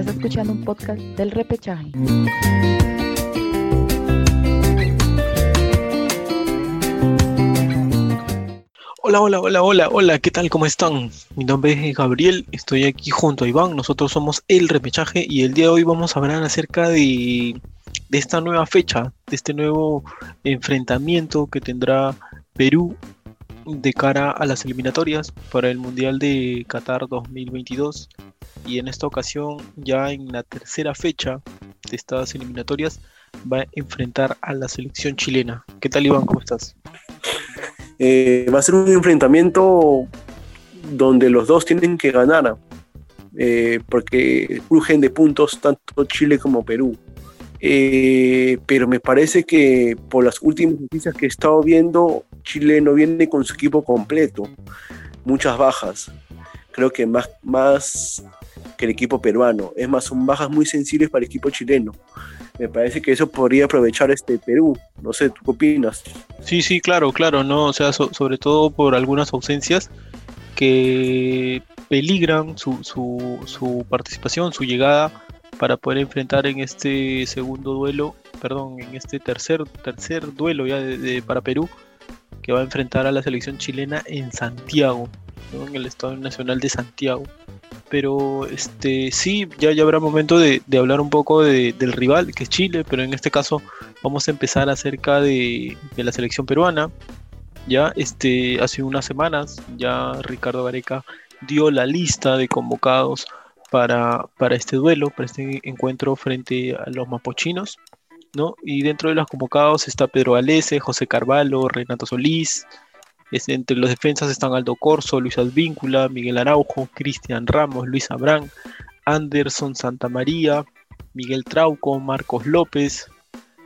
Estás escuchando un podcast del repechaje. Hola, hola, hola, hola, hola, ¿qué tal? ¿Cómo están? Mi nombre es Gabriel, estoy aquí junto a Iván, nosotros somos El Repechaje y el día de hoy vamos a hablar acerca de, de esta nueva fecha, de este nuevo enfrentamiento que tendrá Perú de cara a las eliminatorias para el Mundial de Qatar 2022 y en esta ocasión ya en la tercera fecha de estas eliminatorias va a enfrentar a la selección chilena. ¿Qué tal Iván? ¿Cómo estás? Eh, va a ser un enfrentamiento donde los dos tienen que ganar, eh, porque urgen de puntos tanto Chile como Perú. Eh, pero me parece que por las últimas noticias que he estado viendo, Chile no viene con su equipo completo, muchas bajas. Creo que más, más que el equipo peruano. Es más, son bajas muy sensibles para el equipo chileno. Me parece que eso podría aprovechar este Perú. No sé, ¿tú qué opinas? Sí, sí, claro, claro, ¿no? O sea, sobre todo por algunas ausencias que peligran su, su, su participación, su llegada para poder enfrentar en este segundo duelo, perdón, en este tercer, tercer duelo ya de, para Perú, que va a enfrentar a la selección chilena en Santiago, en el Estado Nacional de Santiago. Pero este sí, ya, ya habrá momento de, hablar un poco del rival, que es Chile, pero en este caso vamos a empezar acerca de, de la selección peruana. Ya este, hace unas semanas ya Ricardo Gareca dio la lista de convocados para, para este duelo, para este encuentro frente a los mapochinos. ¿no? Y dentro de los convocados está Pedro Alese, José Carvalho, Renato Solís. entre los defensas están Aldo Corso, Luis Advíncula, Miguel Araujo, Cristian Ramos, Luis Abrán, Anderson Santamaría, Miguel Trauco, Marcos López.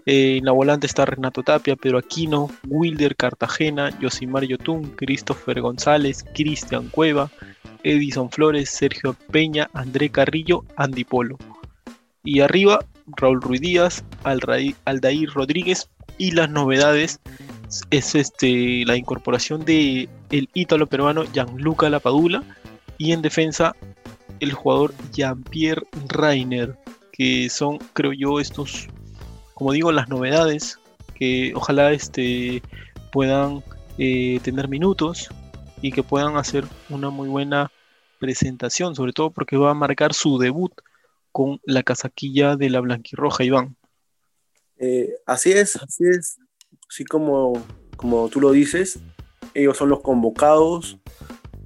Eh, en la volante está Renato Tapia, Pedro Aquino, Wilder Cartagena, Josimar Yotun, Christopher González, Cristian Cueva, Edison Flores, Sergio Peña, André Carrillo, Andy Polo. Y arriba Raúl Ruiz Díaz, Aldair Rodríguez y las novedades es este, la incorporación de el ítalo peruano Gianluca Lapadula y en defensa el jugador Jean-Pierre Rainer, que son, creo yo, estos, como digo, las novedades que ojalá este, puedan eh, tener minutos y que puedan hacer una muy buena presentación, sobre todo porque va a marcar su debut con la casaquilla de la blanquirroja, Iván. Eh, así es, así es. Así como, como tú lo dices, ellos son los convocados.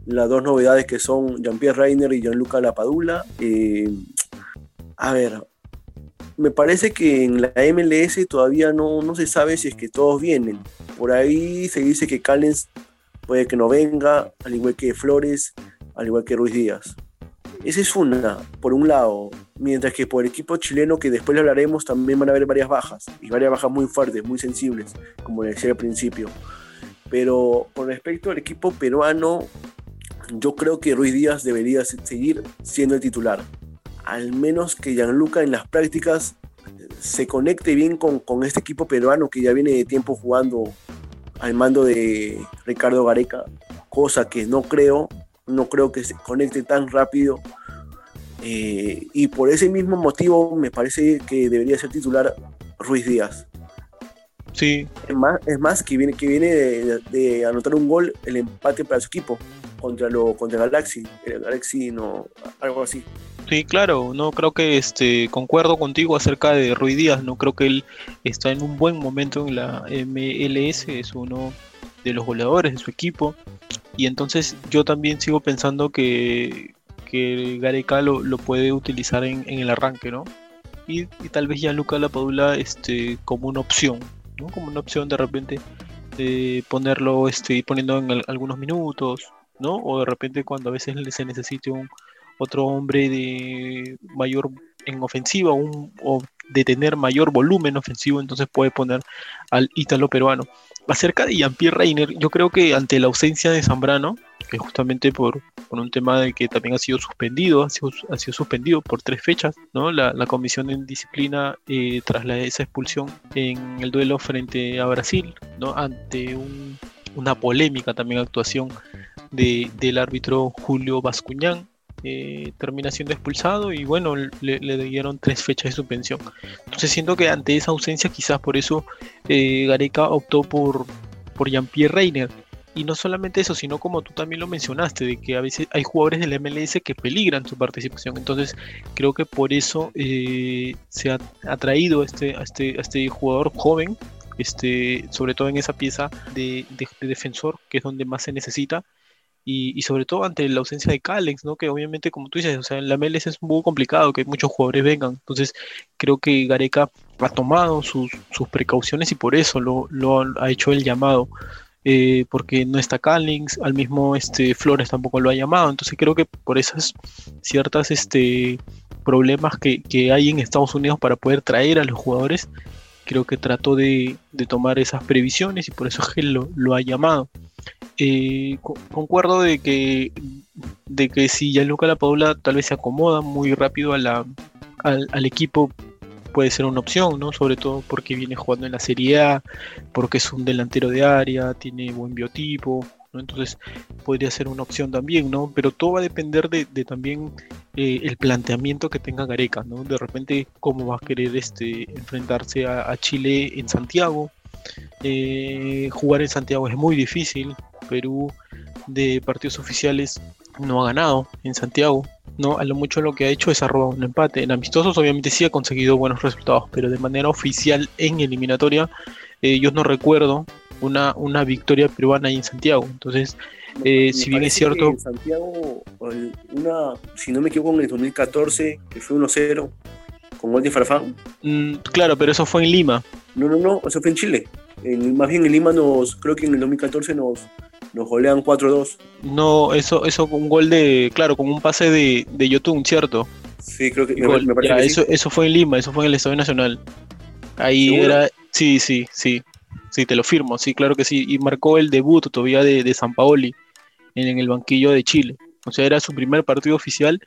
Las dos novedades que son Jean-Pierre Reiner y Gianluca Lapadula. Eh, a ver, me parece que en la MLS todavía no, no se sabe si es que todos vienen. Por ahí se dice que Callens puede que no venga, al igual que Flores, al igual que Ruiz Díaz. Esa es una, por un lado, mientras que por el equipo chileno, que después le hablaremos, también van a haber varias bajas, y varias bajas muy fuertes, muy sensibles, como decía al principio. Pero con respecto al equipo peruano, yo creo que Ruiz Díaz debería seguir siendo el titular. Al menos que Gianluca en las prácticas se conecte bien con este equipo peruano que ya viene de tiempo jugando al mando de Ricardo Gareca, cosa que no creo, no creo que se conecte tan rápido. Eh, y por ese mismo motivo me parece que debería ser titular Ruiz Díaz. Sí. Es más, es más que viene, que viene de, anotar un gol, el empate para su equipo contra lo contra Galaxy, el Galaxy no, algo así. Sí, claro, no creo que este concuerdo contigo acerca de Ruiz Díaz, no creo que él está en un buen momento en la MLS, es uno de los goleadores de su equipo. Y entonces yo también sigo pensando que, que Gareca lo, puede utilizar en, el arranque, ¿no? Y, tal vez ya Luca Lapadula este, como una opción, ¿no? Como una opción de repente de ponerlo, este, poniendo en algunos minutos, ¿no? O de repente cuando a veces se necesite un otro hombre de mayor en ofensiva un, o de tener mayor volumen ofensivo, entonces puede poner al ítalo peruano. Acerca de Jean-Pierre Reiner, yo creo que ante la ausencia de Zambrano, que justamente por, por un tema de que también ha sido suspendido, ha sido, ha sido suspendido por tres fechas, ¿no? La, la comisión en disciplina eh, tras la, esa expulsión en el duelo frente a Brasil, ¿no? Ante una polémica también actuación de, del árbitro Julio Bascuñán, eh, termina siendo expulsado y bueno, le, dieron tres fechas de suspensión. Entonces siento que ante esa ausencia quizás por eso eh, Gareca optó por, por Jean-Pierre Reiner. Y no solamente eso, sino como tú también lo mencionaste, de que a veces hay jugadores del MLS que peligran su participación. Entonces creo que por eso eh, se ha atraído este, a este, a este jugador joven este, sobre todo en esa pieza de, defensor, que es donde más se necesita, y, sobre todo ante la ausencia de Calex, ¿no? Que obviamente, como tú dices, o sea, en la MLS es un poco complicado que muchos jugadores vengan. Entonces, creo que Gareca ha tomado sus, precauciones y por eso lo, ha hecho el llamado. Eh, porque no está Callings, al mismo este, Flores tampoco lo ha llamado. Entonces, creo que por esas ciertas este, problemas que, que hay en Estados Unidos para poder traer a los jugadores, creo que trató de, tomar esas previsiones y por eso es que lo, lo ha llamado. Eh, concuerdo de que, de que si Gianluca Lapadula tal vez se acomoda muy rápido la, al, al, equipo, puede ser una opción, ¿no? Sobre todo porque viene jugando en la Serie A, porque es un delantero de área, tiene buen biotipo, entonces podría ser una opción también, ¿no? Pero todo va a depender de, también eh, el planteamiento que tenga Gareca, ¿no? De repente cómo va a querer este, enfrentarse a, Chile en Santiago. Eh, jugar en Santiago es muy difícil. Perú de partidos oficiales no ha ganado en Santiago. No, a lo mucho lo que ha hecho es arrobar un empate. En amistosos obviamente sí ha conseguido buenos resultados, pero de manera oficial en eliminatoria eh, yo no recuerdo una, una victoria peruana ahí en Santiago. Entonces, eh, si bien es cierto... En Santiago, una, si no me equivoco, en el 2014, que fue 1-0, con gol de Farfán. Mm, claro, pero eso fue en Lima. No, no, no, eso fue en Chile. En, más bien en Lima nos, creo que en el 2014 nos, nos golean 4-2. No, eso, eso con un gol de, claro, con un pase de, de Yotun, ¿cierto? Sí, creo que, me, parece eso, eso fue en Lima, eso fue en el Estadio Nacional. Ahí era, sí, sí, sí. Sí, te lo firmo, sí, claro que sí. Y marcó el debut todavía de, de San Paoli en, el banquillo de Chile. O sea, era su primer partido oficial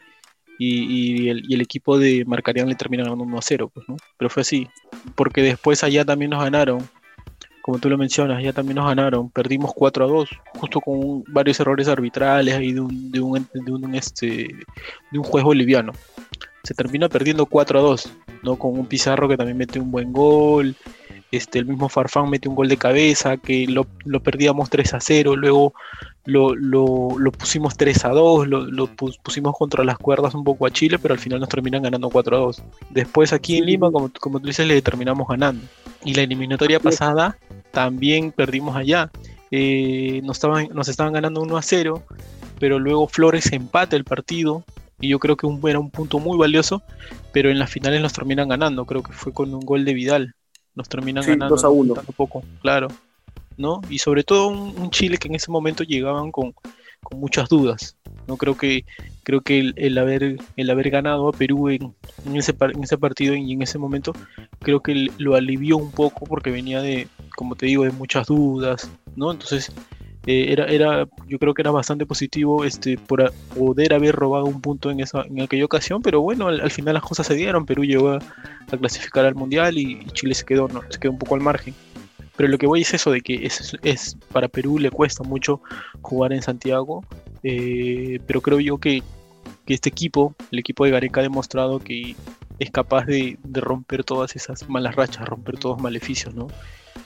y, el, equipo de Marcarián le termina ganando 1 a 0, pues. Pero fue así. Porque después allá también nos ganaron. Como tú lo mencionas, allá también nos ganaron. Perdimos 4 a 2, justo con varios errores arbitrales ahí de un, de un, de un, este, de un juez boliviano. Se termina perdiendo 4 a 2, ¿no? Con un Pizarro que también mete un buen gol este, el mismo Farfán mete un gol de cabeza, que lo, perdíamos 3 a 0, luego lo, pusimos 3 a 2, lo, pusimos contra las cuerdas un poco a Chile, pero al final nos terminan ganando 4 a 2. Después aquí en Lima, como, como tú dices, le terminamos ganando. Y la eliminatoria pasada también perdimos allá. Eh, nos, estaban, nos estaban ganando 1 a 0, pero luego Flores empata el partido y yo creo que un, era un punto muy valioso, pero en las finales nos terminan ganando, creo que fue con un gol de Vidal nos terminan ganando 2 a 1. poco, claro, ¿no? Y sobre todo un, Chile que en ese momento llegaban con, muchas dudas, ¿no? Creo que creo que el, haber el haber ganado a Perú en, ese, en ese partido y en ese momento creo que lo alivió un poco porque venía de, como te digo, de muchas dudas, ¿no? Entonces eh, era, era, yo creo que era bastante positivo este, por poder haber robado un punto en, esa, en aquella ocasión, pero bueno, al, final las cosas se dieron, Perú llegó a, clasificar al Mundial y, Chile se quedó, no, se quedó un poco al margen. Pero lo que voy es eso de que es, es para Perú le cuesta mucho jugar en Santiago, eh, pero creo yo que, que este equipo, el equipo de Gareca ha demostrado que es capaz de, de romper todas esas malas rachas, romper todos los maleficios, ¿no?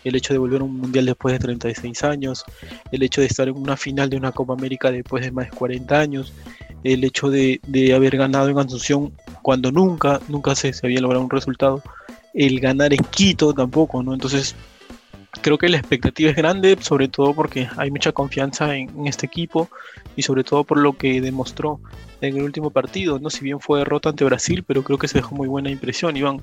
El hecho de volver a un mundial después de 36 años, el hecho de estar en una final de una Copa América después de más de 40 años, el hecho de, haber ganado en Asunción cuando nunca, nunca se, se, había logrado un resultado, el ganar en Quito tampoco, ¿no? Entonces, creo que la expectativa es grande, sobre todo porque hay mucha confianza en, este equipo y sobre todo por lo que demostró en el último partido, ¿no? Si bien fue derrota ante Brasil, pero creo que se dejó muy buena impresión, Iván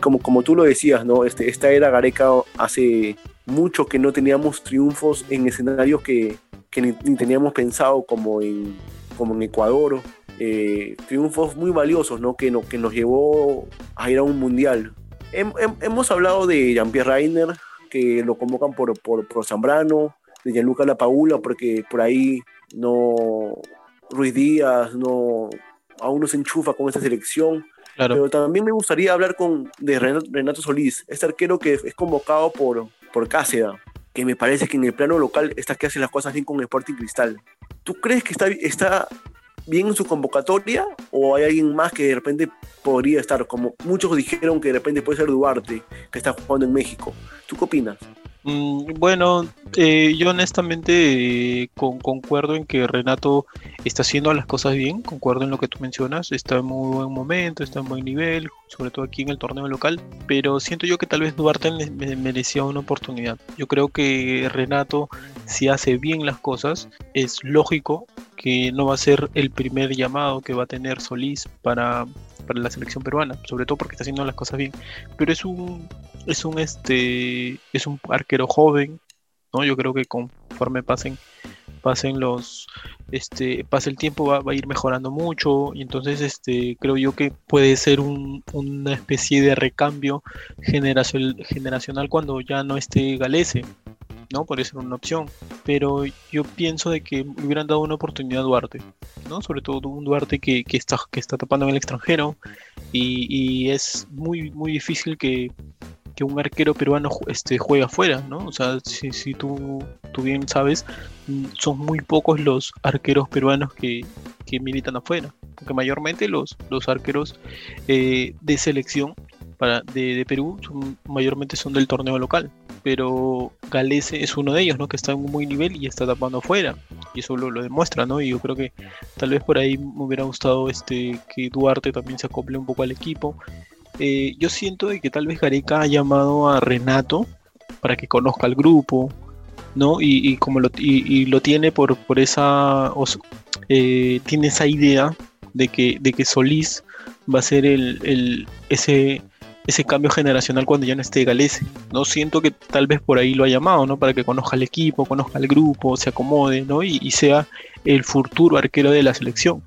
como, como tú lo decías, ¿no? Este, esta era Gareca hace mucho que no teníamos triunfos en escenarios que, que ni, teníamos pensado como en, como en Ecuador. Eh, triunfos muy valiosos, ¿no? Que, no, que nos llevó a ir a un mundial. hemos hablado de Jean-Pierre Reiner, que lo convocan por, por, por Zambrano, de Gianluca La Paula, porque por ahí no Ruiz Díaz no aún no se enchufa con esta selección. Pero también me gustaría hablar con, de Renato Solís, este arquero que es convocado por, por Cáceda, que me parece que en el plano local está que hace las cosas bien con Sporting Cristal. ¿Tú crees que está, está bien en su convocatoria o hay alguien más que de repente podría estar? Como muchos dijeron que de repente puede ser Duarte, que está jugando en México. ¿Tú qué opinas? Mm, bueno, eh, yo honestamente eh, concuerdo en que Renato está haciendo las cosas bien, concuerdo en lo que tú mencionas, está en muy buen momento, está en buen nivel, sobre todo aquí en el torneo local, pero siento yo que tal vez Duarte merecía una oportunidad. Yo creo que Renato, si hace bien las cosas, es lógico que no va a ser el primer llamado que va a tener Solís para, para la selección peruana, sobre todo porque está haciendo las cosas bien, pero es un es un este es un arquero joven, ¿no? Yo creo que conforme pasen pasen los este pase el tiempo va, a ir mejorando mucho. Y entonces este creo yo que puede ser una especie de recambio generacional cuando ya no esté Galese ¿no? Podría ser una opción. Pero yo pienso de que hubieran dado una oportunidad a Duarte, ¿no? Sobre todo un Duarte que, está, que está tapando en el extranjero y, y es muy, muy difícil que, un arquero peruano este, juega afuera, ¿no? O sea, si, si tú, tú bien sabes, mm, son muy pocos los arqueros peruanos que, militan afuera, porque mayormente los, los arqueros eh, de selección para, de, Perú mayormente son del torneo local, pero Galese es uno de ellos, ¿no? Que está en un muy nivel y está tapando afuera, y eso lo, lo, demuestra, ¿no? Y yo creo que tal vez por ahí me hubiera gustado este que Duarte también se acople un poco al equipo eh, yo siento de que tal vez Gareca ha llamado a Renato para que conozca al grupo, ¿no? Y, como lo, y, lo tiene por, por esa, eh, tiene esa idea de que, de que Solís va a ser el, ese, ese cambio generacional cuando ya no esté Galese. No siento que tal vez por ahí lo ha llamado, ¿no? Para que conozca al equipo, conozca al grupo, se acomode, ¿no? Y, y sea el futuro arquero de la selección.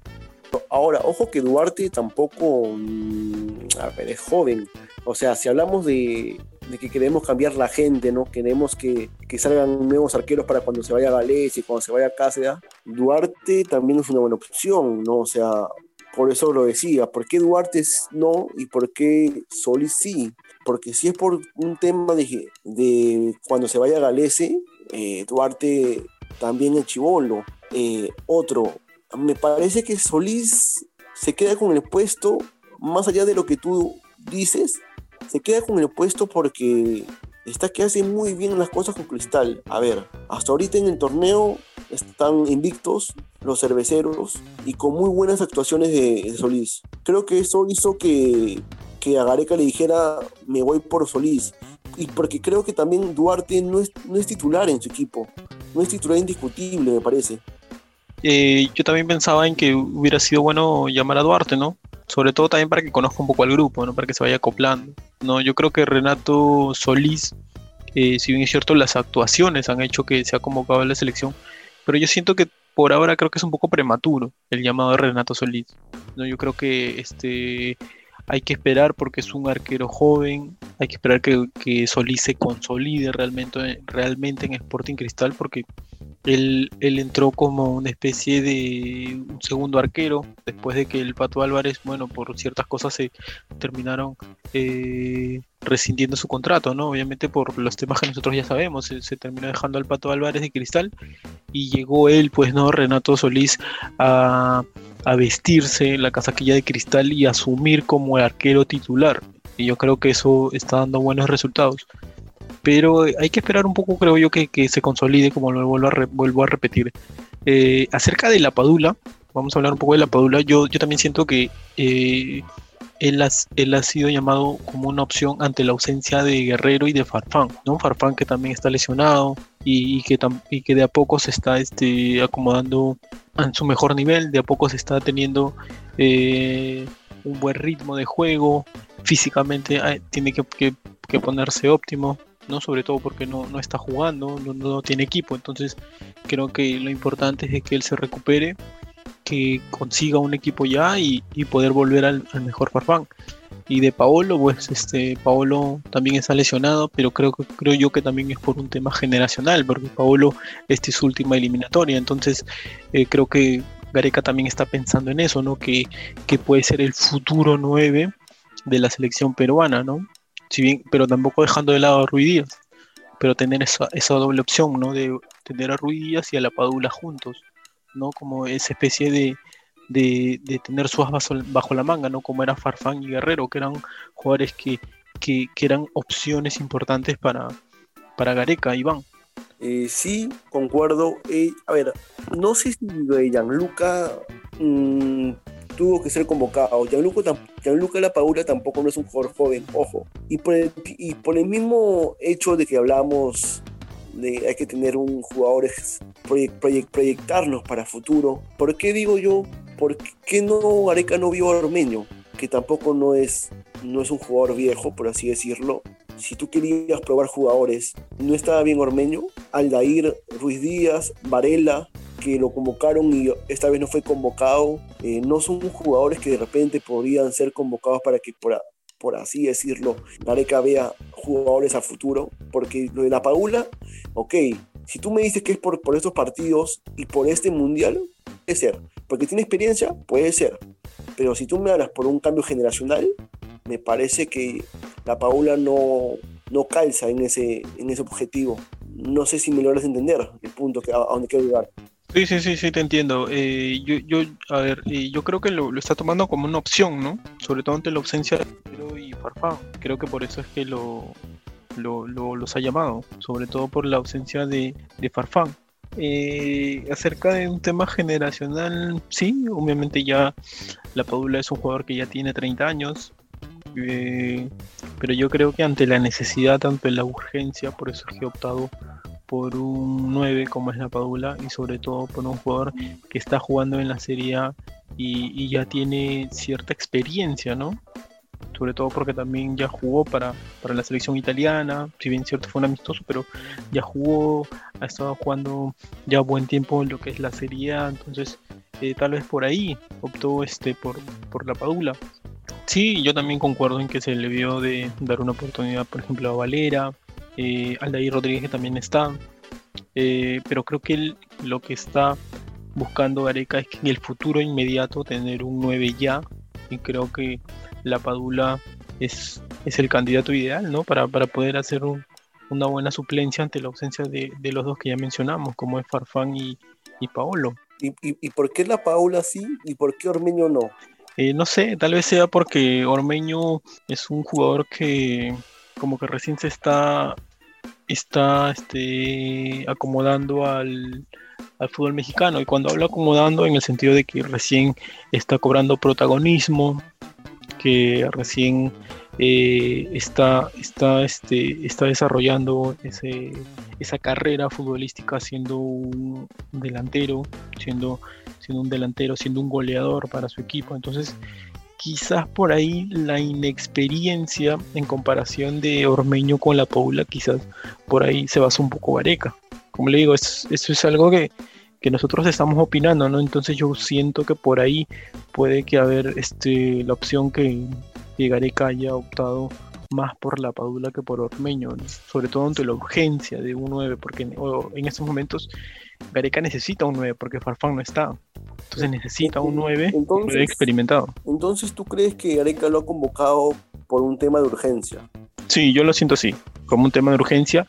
Ahora, ojo que Duarte tampoco mm, es joven. O sea, si hablamos de, que queremos cambiar la gente, ¿no? Queremos que, salgan nuevos arqueros para cuando se vaya a Gales y cuando se vaya a Cáceres, Duarte también es una buena opción, ¿no? O sea, por eso lo decía. ¿Por qué Duarte no y por qué Solís sí? Porque si es por un tema de, de cuando se vaya a Galese, eh, Duarte también es chivolo. Eh, otro, me parece que Solís se queda con el puesto, más allá de lo que tú dices, se queda con el puesto porque está que hace muy bien las cosas con Cristal. A ver, hasta ahorita en el torneo están invictos los cerveceros y con muy buenas actuaciones de, Solís. Creo que eso hizo que, que a Gareca le dijera me voy por Solís. Y porque creo que también Duarte no es, no es titular en su equipo. No es titular indiscutible, me parece. Eh, yo también pensaba en que hubiera sido bueno llamar a Duarte, ¿no? Sobre todo también para que conozca un poco al grupo, ¿no? Para que se vaya acoplando. No, yo creo que Renato Solís, eh, si bien es cierto, las actuaciones han hecho que se ha convocado a la selección, pero yo siento que por ahora creo que es un poco prematuro el llamado de Renato Solís. ¿no? Yo creo que este hay que esperar porque es un arquero joven, hay que esperar que, que Solís se consolide realmente, realmente en Sporting Cristal porque él, él, entró como una especie de un segundo arquero después de que el Pato Álvarez, bueno, por ciertas cosas se terminaron eh, rescindiendo su contrato, ¿no? Obviamente por los temas que nosotros ya sabemos, se, terminó dejando al Pato Álvarez de Cristal y llegó él, pues, ¿no? Renato Solís a, vestirse la casaquilla de Cristal y asumir como arquero titular. Y yo creo que eso está dando buenos resultados pero hay que esperar un poco, creo yo, que, se consolide, como lo vuelvo a, a repetir. Eh, acerca de la Padula, vamos a hablar un poco de la Padula, yo, yo también siento que eh, él, él, ha sido llamado como una opción ante la ausencia de Guerrero y de Farfán, ¿no? Farfán que también está lesionado y, que, y que de a poco se está este, acomodando en su mejor nivel, de a poco se está teniendo eh, un buen ritmo de juego, físicamente tiene que, que ponerse óptimo, ¿no? Sobre todo porque no, está jugando, no, tiene equipo. Entonces creo que lo importante es que él se recupere, que consiga un equipo ya y, poder volver al, mejor Farfán. Y de Paolo, pues este Paolo también está lesionado, pero creo que creo yo que también es por un tema generacional, porque Paolo esta es su última eliminatoria, entonces eh, creo que Gareca también está pensando en eso, ¿no? Que, que puede ser el futuro 9 de la selección peruana, ¿no? bien, pero tampoco dejando de lado a Ruidías, pero tener esa, esa doble opción, ¿no? De tener a Ruidías y a la Padula juntos, ¿no? Como esa especie de, de, de tener su as bajo, la manga, ¿no? Como era Farfán y Guerrero, que eran jugadores que, que, que eran opciones importantes para, para Gareca, Iván. Eh, sí, concuerdo. Eh, a ver, no sé si de Gianluca mm, tuvo que ser convocado. Gianluca, Gianluca Lapadula tampoco no es un jugador joven, ojo. Y por, el, y por el mismo hecho de que hablamos hay que tener un jugador, ex- proyec- proyec- proyectarlos para futuro. ¿Por qué digo yo? ¿Por qué no Areca no vio a Ormeño? Que tampoco no es, no es un jugador viejo, por así decirlo. Si tú querías probar jugadores, no estaba bien Ormeño, Aldair, Ruiz Díaz, Varela, que lo convocaron y esta vez no fue convocado. Eh, no son jugadores que de repente podrían ser convocados para que, por así decirlo, Gareca vea jugadores a futuro. Porque lo de la Paula, ok, si tú me dices que es por, por estos partidos y por este mundial, puede ser. Porque tiene experiencia, puede ser. Pero si tú me hablas por un cambio generacional, me parece que la Paula no, no calza en ese, en ese objetivo. No sé si me logras entender el punto que, a, a donde quiero llegar. Sí, sí, sí, sí, te entiendo. Eh, yo, yo, a ver, eh, yo creo que lo, está tomando como una opción, ¿no? Sobre todo ante la ausencia de Guerrero y Farfán. Creo que por eso es que lo, lo, lo- los ha llamado, sobre todo por la ausencia de, de Farfán. Eh, acerca de un tema generacional, sí, obviamente ya la Padula es un jugador que ya tiene 30 años, pero yo creo que ante la necesidad, tanto en la urgencia, por eso es que he optado por un 9 como es la Padula y sobre todo por un jugador que está jugando en la Serie A y, ya tiene cierta experiencia, ¿no? Sobre todo porque también ya jugó para, para la selección italiana, si bien cierto fue un amistoso, pero ya jugó, ha estado jugando ya buen tiempo en lo que es la Serie A, entonces eh, tal vez por ahí optó este por, por la Padula. Sí, yo también concuerdo en que se le vio de dar una oportunidad, por ejemplo, a Valera, eh, Aldair Rodríguez que también está, eh, pero creo que él lo que está buscando Gareca es que en el futuro inmediato tener un 9 ya, y creo que la Padula es, es el candidato ideal, ¿no? Para, para poder hacer un- una buena suplencia ante la ausencia de, de los dos que ya mencionamos, como es Farfán y, y Paolo. ¿Y, y, y por qué la Paula sí y por qué Ormeño no? Eh, no sé, tal vez sea porque Ormeño es un jugador que como que recién se está, está este, acomodando al, al fútbol mexicano. Y cuando hablo acomodando en el sentido de que recién está cobrando protagonismo, que recién eh, está, está, este, está desarrollando ese, esa carrera futbolística siendo un delantero, siendo, siendo un delantero, siendo un goleador para su equipo. Entonces, quizás por ahí la inexperiencia en comparación de Ormeño con la Paula, quizás por ahí se basa un poco Gareca. Como le digo, es- eso es algo que, que nosotros estamos opinando, ¿no? Entonces yo siento que por ahí puede que haber este, la opción que, que Gareca haya optado más por la Padula que por Ormeño, ¿no? sobre todo ante la urgencia de un 9, porque en, estos momentos Gareca necesita un 9 porque Farfán no está. Entonces necesita un 9 Entonces- experimentado. Entonces, ¿tú crees que Gareca lo ha convocado por un tema de urgencia? Sí, yo lo siento así, como un tema de urgencia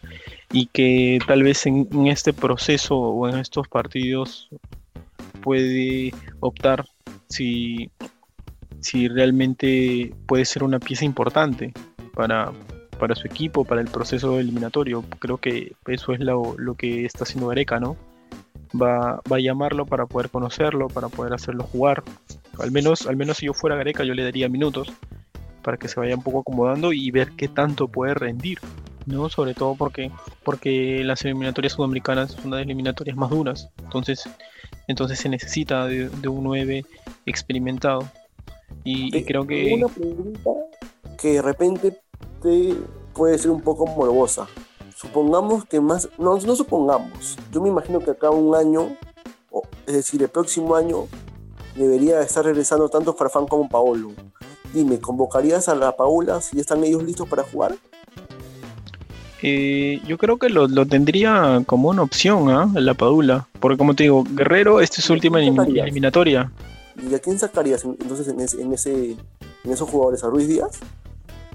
y que tal vez en, en este proceso o en estos partidos puede optar si, si realmente puede ser una pieza importante para, para su equipo, para el proceso eliminatorio. Creo que eso es lo, lo que está haciendo Gareca, ¿no? Va, va a llamarlo para poder conocerlo, para poder hacerlo jugar. Al menos, al menos si yo fuera Gareca, yo le daría minutos para que se vaya un poco acomodando y ver qué tanto puede rendir, ¿no? Sobre todo porque, porque las eliminatorias sudamericanas son las eliminatorias más duras, entonces, entonces se necesita de, de un 9 experimentado. Y, y creo que Una pregunta que de repente puede ser un poco morbosa. Supongamos que más, no, no supongamos, yo me imagino que acá un año, es decir, el próximo año, debería estar regresando tanto Farfán como Paolo. Dime, ¿convocarías a la Paula si están ellos listos para jugar? eh, yo creo que lo, lo tendría como una opción, ¿ah? La Padula, porque como te digo, Guerrero, esta es su última sacarías? eliminatoria. ¿Y a quién sacarías en- entonces en, ese, en, ese, en esos jugadores? ¿A Ruiz Díaz?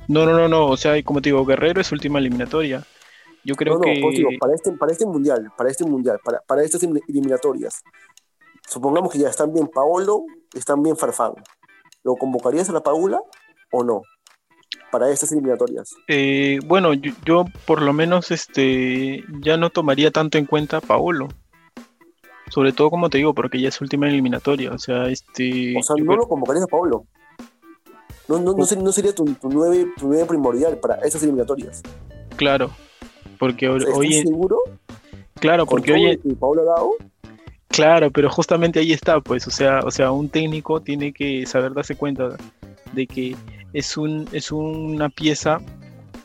No, no, no, no, o sea, como te digo, Guerrero es última eliminatoria. Yo creo no, no, que... digo, para, este, para este mundial, para este mundial, para, para estas elim- eliminatorias. supongamos que ya están bien Paolo, están bien Farfán. ¿Lo convocarías a la Paula o no? Para estas eliminatorias. Eh, bueno, yo, por lo menos este ya no tomaría tanto en cuenta a Paolo. Sobre todo, como te digo, porque ya es última eliminatoria. O sea, este. O sea, no lo convocarías a Paolo. No, no, no, sería, tu, nueve, primordial para esas eliminatorias. Claro, porque hoy. seguro? Claro, porque hoy. Claro, pero justamente ahí está, pues, o sea, o sea, un técnico tiene que saber darse cuenta de que es un es una pieza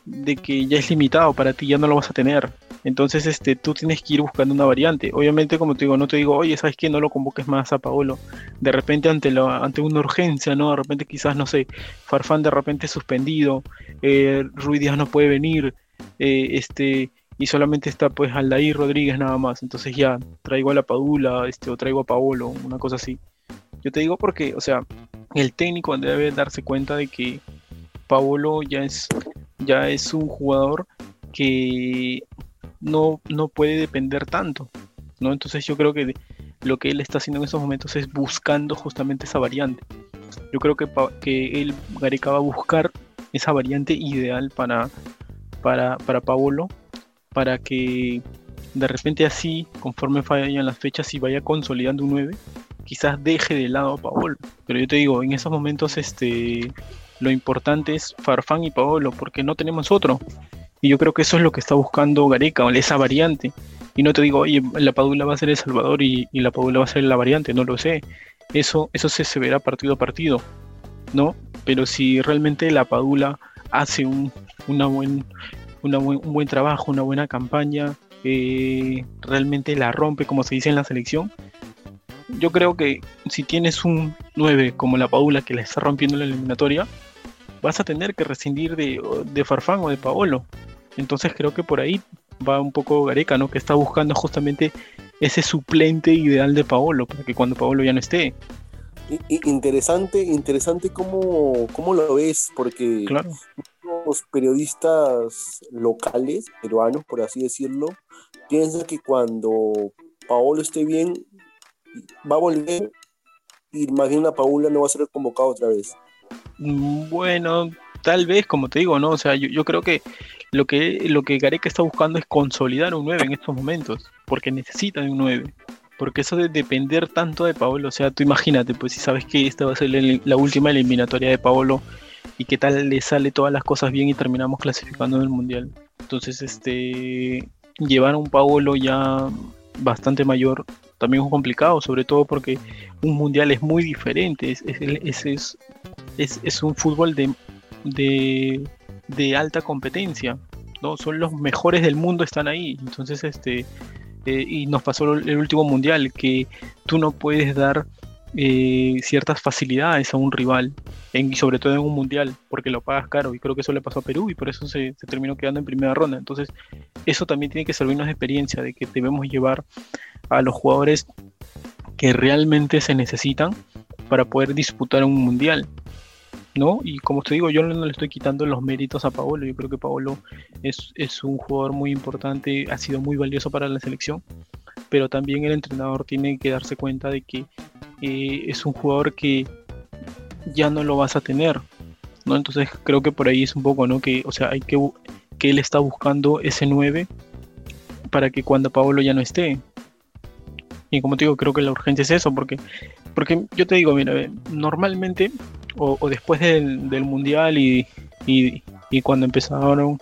de que ya es limitado para ti, ya no lo vas a tener. Entonces, este, tú tienes que ir buscando una variante. Obviamente, como te digo, no te digo, oye, ¿sabes qué? No lo convoques más a Paolo. De repente, ante, ante una urgencia, ¿no? De repente, quizás, no sé, Farfán de repente suspendido, eh, Ruiz Díaz no puede venir, eh, este, y solamente está pues Aldair Rodríguez nada más. Entonces ya traigo a la Padula, este, o traigo a Paolo, una cosa así. Yo te digo porque, o sea, el técnico debe darse cuenta de que Paolo ya es, ya es un jugador que no, no puede depender tanto. ¿no? Entonces yo creo que lo que él está haciendo en estos momentos es buscando justamente esa variante. Yo creo que, que él, Gareca, va a buscar esa variante ideal para, para, para Paolo para que de repente así, conforme fallan las fechas y vaya consolidando un 9, quizás deje de lado a Paolo. Pero yo te digo, en esos momentos este, lo importante es Farfán y Paolo, porque no tenemos otro. Y yo creo que eso es lo que está buscando Gareca, esa variante. Y no te digo, oye, la Padula va a ser El Salvador y, la Padula va a ser la variante, no lo sé. Eso, eso se, verá partido a partido, ¿no? Pero si realmente la Padula hace un, una buen, un buen trabajo, una buena campaña, eh, realmente la rompe, como se dice en la selección. Yo creo que si tienes un 9 como la Paula que la está rompiendo en la eliminatoria, vas a tener que rescindir de, de Farfán o de Paolo. Entonces creo que por ahí va un poco Gareca, ¿no? Que está buscando justamente ese suplente ideal de Paolo, para que cuando Paolo ya no esté. Interesante, interesante cómo, cómo lo ves, porque claro periodistas locales, peruanos, por así decirlo, piensan que cuando Paolo esté bien, va a volver y más bien a Paula no va a ser convocado otra vez. Mm, bueno, tal vez, como te digo, ¿no? O sea, yo, creo que lo que lo que Gareca está buscando es consolidar un 9 en estos momentos, porque necesita un 9. Porque eso de depender tanto de Paolo, o sea, tú imagínate, pues si sabes que esta va a ser la última eliminatoria de Paolo y qué tal le sale todas las cosas bien y terminamos clasificando en el mundial. Entonces, este llevar a un Paolo ya bastante mayor también es complicado, sobre todo porque un mundial es muy diferente, es, es, es, es un fútbol de, de, alta competencia, ¿no? Son los mejores del mundo están ahí, entonces este eh, y nos pasó el último mundial que tú no puedes dar eh, ciertas facilidades a un rival, y sobre todo en un mundial, porque lo pagas caro, y creo que eso le pasó a Perú y por eso se, terminó quedando en primera ronda. Entonces, eso también tiene que servirnos de experiencia, de que debemos llevar a los jugadores que realmente se necesitan para poder disputar un mundial. ¿No? Y como te digo, yo no le estoy quitando los méritos a Paolo. Yo creo que Paolo es, es, un jugador muy importante, ha sido muy valioso para la selección. Pero también el entrenador tiene que darse cuenta de que es un jugador que ya no lo vas a tener, ¿no? Entonces creo que por ahí es un poco, ¿no? Que, o sea, hay que, que él está buscando ese 9 para que cuando Pablo ya no esté. Y como te digo, creo que la urgencia es eso, porque, porque yo te digo, mira, normalmente, o, después del, del Mundial y, y, cuando empezaron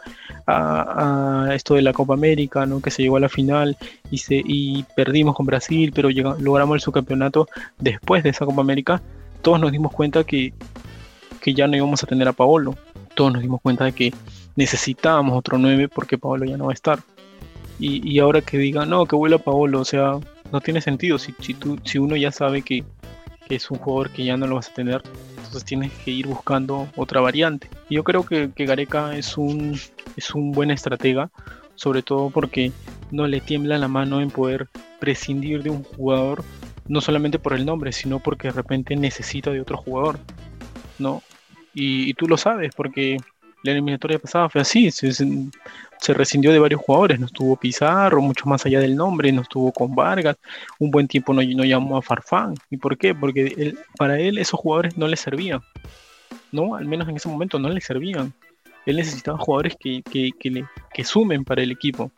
a, esto de la Copa América, ¿no? que se llegó a la final y, se, y perdimos con Brasil, pero logramos el subcampeonato después de esa Copa América, todos nos dimos cuenta que, que ya no íbamos a tener a Paolo. Todos nos dimos cuenta de que necesitábamos otro 9 porque Paolo ya no va a estar. Y, y ahora que diga no, que vuela Paolo, o sea, no tiene sentido. Si, si, tú, si uno ya sabe que, que es un jugador que ya no lo vas a tener, entonces tienes que ir buscando otra variante. Y yo creo que, que Gareca es un, es un buen estratega, sobre todo porque no le tiembla la mano en poder prescindir de un jugador, no solamente por el nombre, sino porque de repente necesita de otro jugador, ¿no? Y, tú lo sabes, porque La eliminatoria pasada fue así, rescindió de varios jugadores, no estuvo Pizarro, mucho más allá del nombre, no estuvo con Vargas, un buen tiempo no, no llamó a Farfán. ¿Y por qué? Porque él, para él esos jugadores no le servían, ¿no? Al menos en ese momento no le servían. Él necesitaba jugadores que, que, que, le, que sumen para el equipo.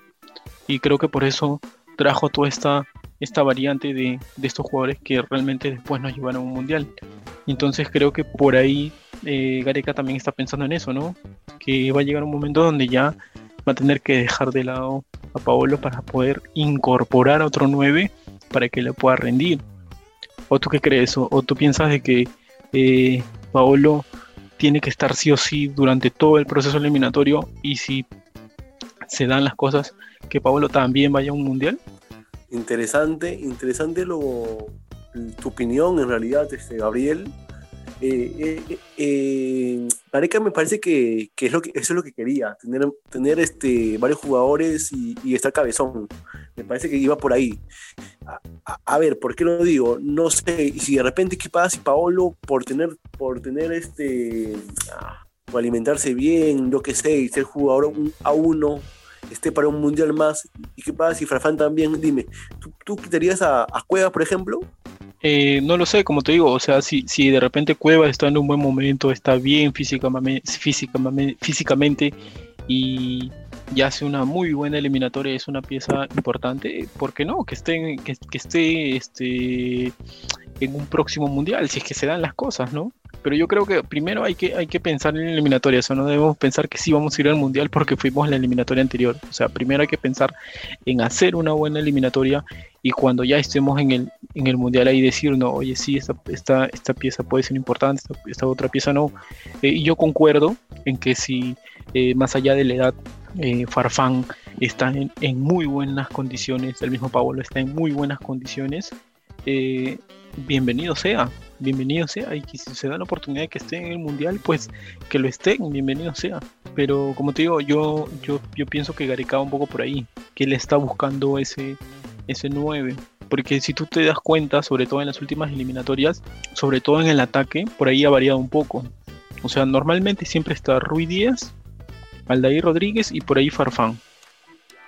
Y creo que por eso trajo toda esta, esta variante de, de estos jugadores que realmente después nos llevaron a un mundial. Entonces creo que por ahí eh, Gareca también está pensando en eso, ¿no? Que va a llegar un momento donde ya va a tener que dejar de lado a Paolo para poder incorporar a otro 9 para que le pueda rendir. ¿O tú qué crees? ¿O, tú piensas de que eh, Paolo tiene que estar sí o sí durante todo el proceso eliminatorio y si se dan las cosas, que Paolo también vaya a un mundial? Interesante, interesante lo, tu opinión en realidad, este, Gabriel. Eh, eh, eh me parece que, es lo que, eso es lo que quería, tener, tener este, varios jugadores y, estar cabezón. Me parece que iba por ahí. A, ver, ¿por qué lo digo? No sé, y si de repente qué pasa si Paolo por tener, por tener este, ah, o alimentarse bien, yo qué sé, y ser jugador a uno, esté para un mundial más, y qué pasa si Farfán también, dime, ¿tú, quitarías a, a Cuevas, por ejemplo? Eh, no lo sé, como te digo, o sea, si, si de repente Cueva está en un buen momento, está bien físicamente, físicamente, físicamente y, hace una muy buena eliminatoria, es una pieza importante, ¿por qué no? Que esté, que, que esté este, en un próximo mundial, si es que se dan las cosas, ¿no? Pero yo creo que primero hay que, hay que pensar en la eliminatoria, eso no debemos pensar que sí vamos a ir al mundial porque fuimos en la eliminatoria anterior, o sea, primero hay que pensar en hacer una buena eliminatoria y cuando ya estemos en el, en el mundial ahí decir, no, oye, sí, esta, esta, esta pieza puede ser importante, esta, otra pieza no. Eh, y yo concuerdo en que si eh, más allá de la edad, eh, Farfán está en, en, muy buenas condiciones, el mismo Pablo está en muy buenas condiciones, bienvenido sea, bienvenido sea, y que si se da la oportunidad de que esté en el mundial, pues que lo estén, bienvenido sea. Pero como te digo, yo, yo, yo pienso que Gareca un poco por ahí, que él está buscando ese, ese 9. Porque si tú te das cuenta, sobre todo en las últimas eliminatorias, sobre todo en el ataque, por ahí ha variado un poco. O sea, normalmente siempre está Rui Díaz, Aldair Rodríguez y por ahí Farfán.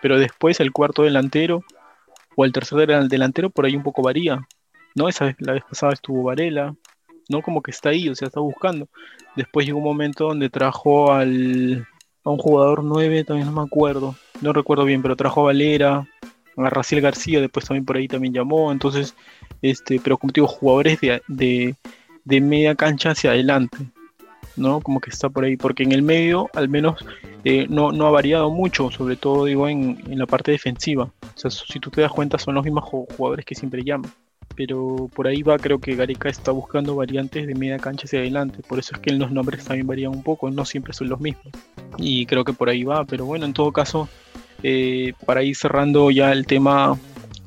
Pero después el cuarto delantero o el tercer delantero por ahí un poco varía. ¿No? Esa vez, la vez pasada estuvo Varela, ¿no? Como que está ahí, o sea, está buscando. Después llegó un momento donde trajo al, a un jugador 9, también no me acuerdo, no recuerdo bien, pero trajo a Valera, a Raciel García, después también por ahí también llamó, entonces, este, pero como digo, jugadores de, de, media cancha hacia adelante, ¿no? Como que está por ahí, porque en el medio al menos eh, no, no, ha variado mucho, sobre todo digo en, en, la parte defensiva. O sea, si tú te das cuenta son los mismos jugadores que siempre llaman pero por ahí va, creo que Gareca está buscando variantes de media cancha hacia adelante, por eso es que los nombres también varían un poco, no siempre son los mismos. Y creo que por ahí va, pero bueno, en todo caso, eh, para ir cerrando ya el tema,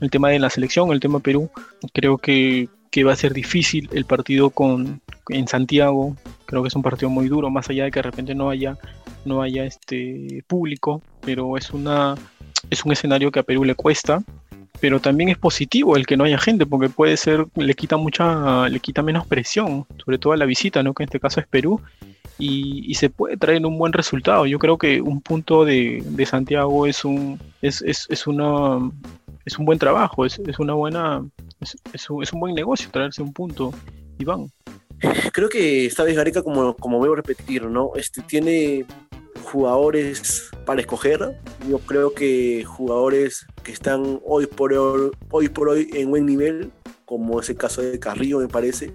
el tema de la selección, el tema Perú, creo que, va a ser difícil el partido con, en Santiago, creo que es un partido muy duro, más allá de que de repente no haya, no haya este público, pero es una es un escenario que a Perú le cuesta pero también es positivo el que no haya gente, porque puede ser, le quita mucha, le quita menos presión, sobre todo a la visita, ¿no? Que en este caso es Perú, y, se puede traer un buen resultado. Yo creo que un punto de, Santiago es un, es, es, es, una, es un buen trabajo, es, es una buena, es, un, es un buen negocio traerse un punto, Iván. Creo que esta vez Gareca, como, como veo repetir, ¿no? Este, tiene jugadores para escoger. Yo creo que jugadores que están hoy por hoy, hoy por hoy en buen nivel, como es el caso de Carrillo, me parece,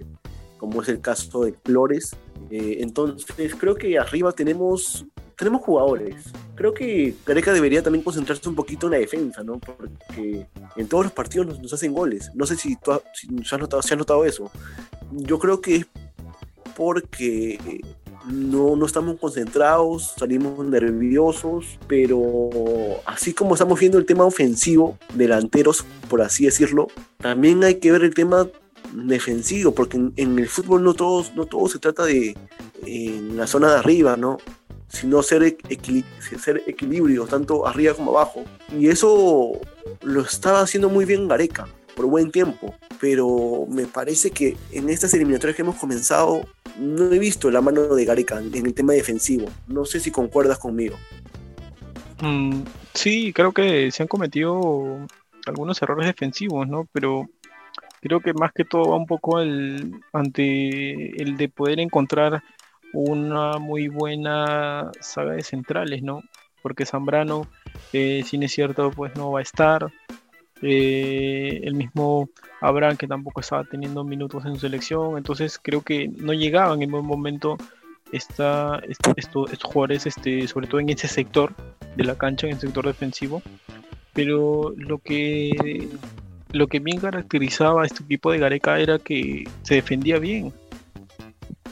como es el caso de Flores. Eh, entonces, creo que arriba tenemos, tenemos jugadores. Creo que Gareca debería también concentrarse un poquito en la defensa, ¿no? Porque en todos los partidos nos, hacen goles. No sé si, tú, has notado, si has notado eso. Yo creo que es porque no, no estamos concentrados, salimos nerviosos, pero así como estamos viendo el tema ofensivo, delanteros, por así decirlo, también hay que ver el tema defensivo, porque en, el fútbol no todo, no todo se trata de en la zona de arriba, ¿no? sino ser, ser equilibrio, tanto arriba como abajo. Y eso lo estaba haciendo muy bien Gareca por buen tiempo, pero me parece que en estas eliminatorias que hemos comenzado no he visto la mano de Gareca en el tema defensivo. No sé si concuerdas conmigo. Mm, sí, creo que se han cometido algunos errores defensivos, ¿no? Pero creo que más que todo va un poco el, ante el de poder encontrar una muy buena saga de centrales, ¿no? Porque Zambrano, eh, si es cierto, pues no va a estar. Eh, el mismo Abraham que tampoco estaba teniendo minutos en su selección, entonces creo que no llegaban en buen momento esta, estos jugadores, este, sobre todo en ese sector de la cancha, en el sector defensivo. Pero lo que, lo que bien caracterizaba a este equipo de Gareca era que se defendía bien.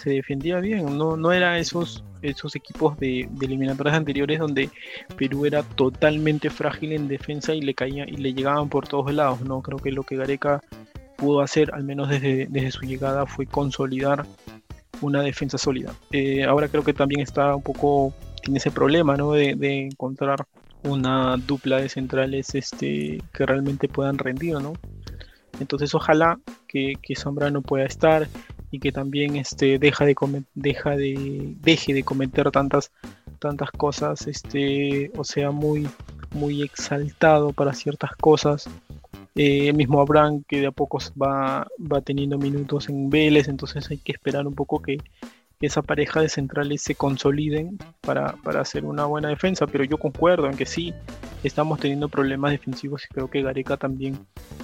Se defendía bien, no, no era esos, esos equipos de, de eliminatorias anteriores donde Perú era totalmente frágil en defensa y le caía y le llegaban por todos lados. No creo que lo que Gareca pudo hacer, al menos desde, desde su llegada, fue consolidar una defensa sólida. Eh, ahora creo que también está un poco, tiene ese problema, ¿no? De, encontrar una dupla de centrales este, que realmente puedan rendir, ¿no? Entonces ojalá que, que Zambrano pueda estar y que también este, deja de deja de, deje de cometer tantas, tantas cosas, este, o sea, muy, muy exaltado para ciertas cosas. Eh, el mismo Abraham que de a poco va, va teniendo minutos en Vélez, entonces hay que esperar un poco que, esa pareja de centrales se consoliden para, hacer una buena defensa, pero yo concuerdo en que sí, estamos teniendo problemas defensivos y creo que Gareca también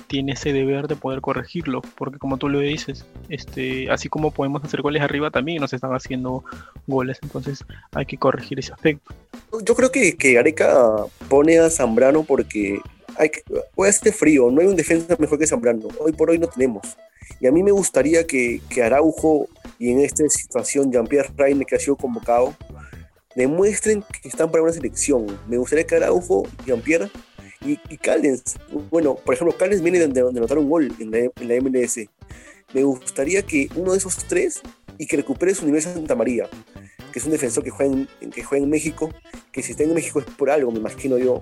tiene ese deber de poder corregirlo, porque como tú lo dices, este, así como podemos hacer goles arriba, también nos están haciendo goles, entonces hay que corregir ese aspecto. Yo creo que, que Gareca pone a Zambrano porque hay que, puede este frío, no hay un defensa mejor que Zambrano, hoy por hoy no tenemos. Y a mí me gustaría que, que Araujo y en esta situación Jean-Pierre Reine que ha sido convocado, demuestren que están para una selección. Me gustaría que Araujo, Jean-Pierre y, y Callens, bueno, por ejemplo, Callens viene de, anotar un gol en la, en la MLS. Me gustaría que uno de esos tres y que recupere su nivel Santa María, que es un defensor que juega en, que juega en México, que si está en México es por algo, me imagino yo.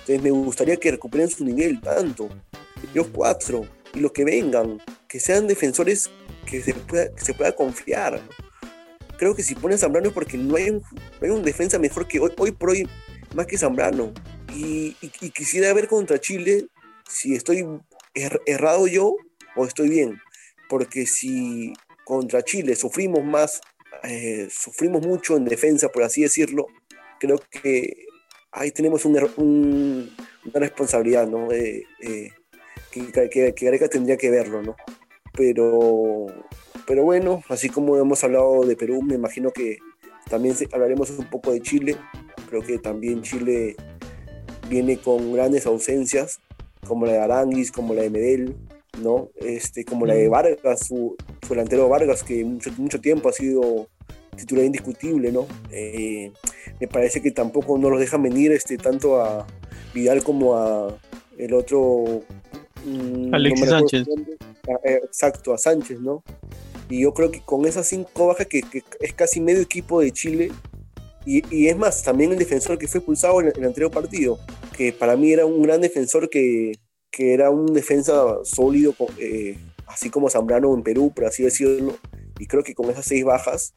Entonces me gustaría que recuperen su nivel tanto, los cuatro, y los que vengan, que sean defensores que se pueda, que se pueda confiar. Creo que si ponen Zambrano es porque no hay un, hay un defensa mejor que hoy, hoy por hoy, más que Zambrano. Y, y, quisiera ver contra Chile si estoy errado yo o estoy bien. Porque si contra Chile sufrimos más, eh, sufrimos mucho en defensa, por así decirlo, creo que ahí tenemos un, una responsabilidad, ¿no? que, que, que, Gareca tendría que verlo, ¿no? Pero, pero bueno, así como hemos hablado de Perú, me imagino que también hablaremos un poco de Chile. Creo que también Chile viene con grandes ausencias, como la de Aranguis, como la de Medel, ¿no? Este, como la de Vargas, su, su delantero Vargas, que mucho, mucho tiempo ha sido titular indiscutible, ¿no? Eh, me parece que tampoco no los dejan venir este, tanto a Vidal como a el otro... Mm, Alexis Sánchez. Eh, exacto, a Sánchez, ¿no? Y yo creo que con esas cinco bajas, que, es casi medio equipo de Chile, y, y, es más, también el defensor que fue expulsado en el, anterior partido, que para mí era un gran defensor que, que era un defensa sólido, eh, así como Zambrano en Perú, por así decirlo. Y creo que con esas seis bajas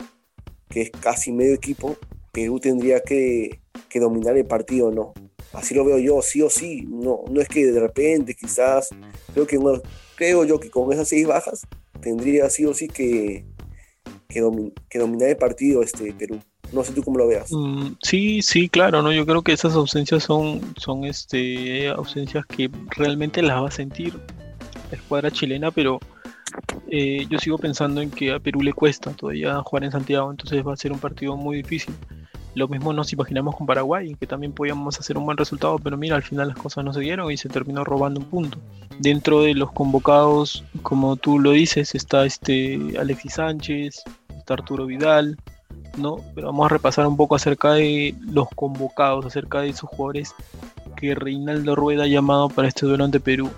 que es casi medio equipo, Perú tendría que, que, dominar el partido, ¿no? Así lo veo yo, sí o sí. No, no es que de repente, quizás, creo que creo yo que con esas seis bajas tendría sí o sí que, que, dominar el partido este Perú. No sé tú cómo lo veas. Mm, sí, sí, claro, ¿no? Yo creo que esas ausencias son, son este, ausencias que realmente las va a sentir la escuadra chilena, pero eh, yo sigo pensando en que a Perú le cuesta todavía jugar en Santiago, entonces va a ser un partido muy difícil. Lo mismo nos imaginamos con Paraguay, que también podíamos hacer un buen resultado, pero mira, al final las cosas no se dieron y se terminó robando un punto. Dentro de los convocados, como tú lo dices, está este Alexis Sánchez, está Arturo Vidal, ¿no? Pero vamos a repasar un poco acerca de los convocados, acerca de esos jugadores que Reinaldo Rueda ha llamado para este duelo ante Perú.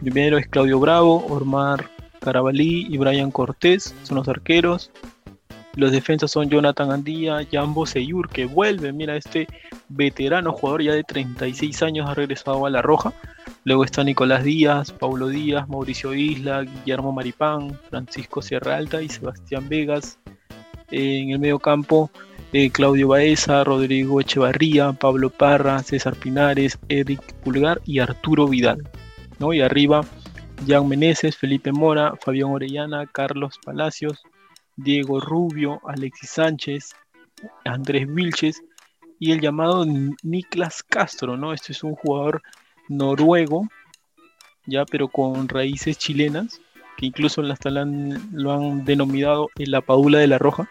Primero es Claudio Bravo, Ormar Carabalí y Brian Cortés son los arqueros. Los defensas son Jonathan Andía, Jambo Seyur, que vuelve. Mira, este veterano jugador ya de 36 años ha regresado a La Roja. Luego está Nicolás Díaz, Paulo Díaz, Mauricio Isla, Guillermo Maripán, Francisco Sierra Alta y Sebastián Vegas. en el medio campo, eh, Claudio Baeza, Rodrigo Echevarría, Pablo Parra, César Pinares, Eric Pulgar y Arturo Vidal. ¿no? Y arriba, Jan Meneses, Felipe Mora, Fabián Orellana, Carlos Palacios, Diego Rubio, Alexis Sánchez, Andrés Vilches y el llamado Niklas Castro, ¿no? Este es un jugador noruego, ya, pero con raíces chilenas, que incluso en la lo han denominado la Padula de la Roja.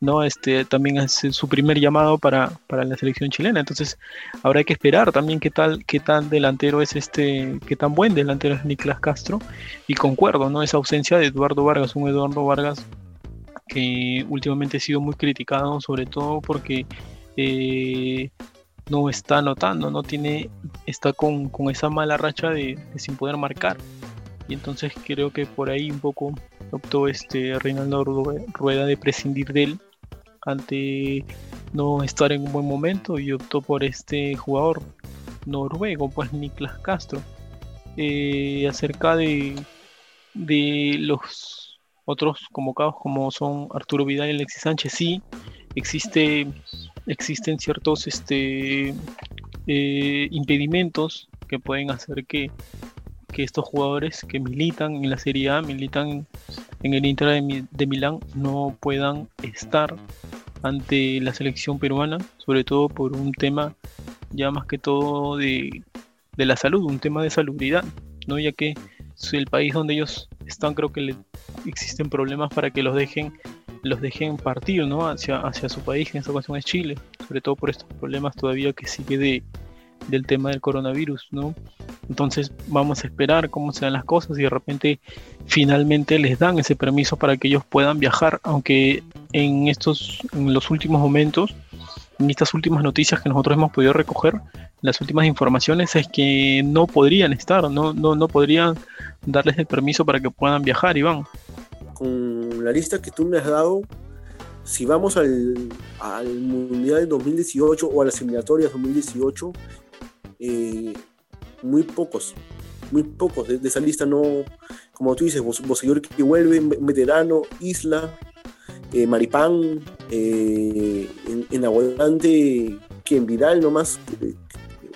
¿no? Este también es su primer llamado para, la selección chilena. Entonces, habrá que esperar también qué tal, qué tan delantero es este, qué tan buen delantero es Niklas Castro. Y concuerdo, ¿no? Esa ausencia de Eduardo Vargas, un Eduardo Vargas que últimamente ha sido muy criticado, sobre todo porque eh, no está anotando, no tiene, está con, esa mala racha de, de, sin poder marcar. Y entonces creo que por ahí un poco optó este Reinaldo Rueda de prescindir de él ante no estar en un buen momento y optó por este jugador noruego, pues Niklas Castro. Eh, acerca de, de los otros convocados como son Arturo Vidal y Alexis Sánchez, sí, existe, existen ciertos este, eh, impedimentos que pueden hacer que, que estos jugadores que militan en la Serie A, militan en el Inter de, Milán, no puedan estar ante la selección peruana, sobre todo por un tema ya más que todo de, la salud, un tema de salubridad, ¿no? ya que el país donde ellos están creo que le existen problemas para que los dejen los dejen partir ¿no? hacia, hacia su país, que en esta ocasión es Chile, sobre todo por estos problemas todavía que sigue de, del tema del coronavirus, ¿no? Entonces vamos a esperar cómo se dan las cosas y de repente finalmente les dan ese permiso para que ellos puedan viajar, aunque en estos, en los últimos momentos, en estas últimas noticias que nosotros hemos podido recoger, las últimas informaciones es que no podrían estar, no, no, no podrían darles el permiso para que puedan viajar, Iván. Con la lista que tú me has dado, si vamos al, al Mundial 2018 o a las eliminatorias 2018, eh, muy pocos, muy pocos de, esa lista no, como tú dices, señor que vuelve, veterano, Isla, eh, Maripán, eh, en, en volante que en Vidal nomás,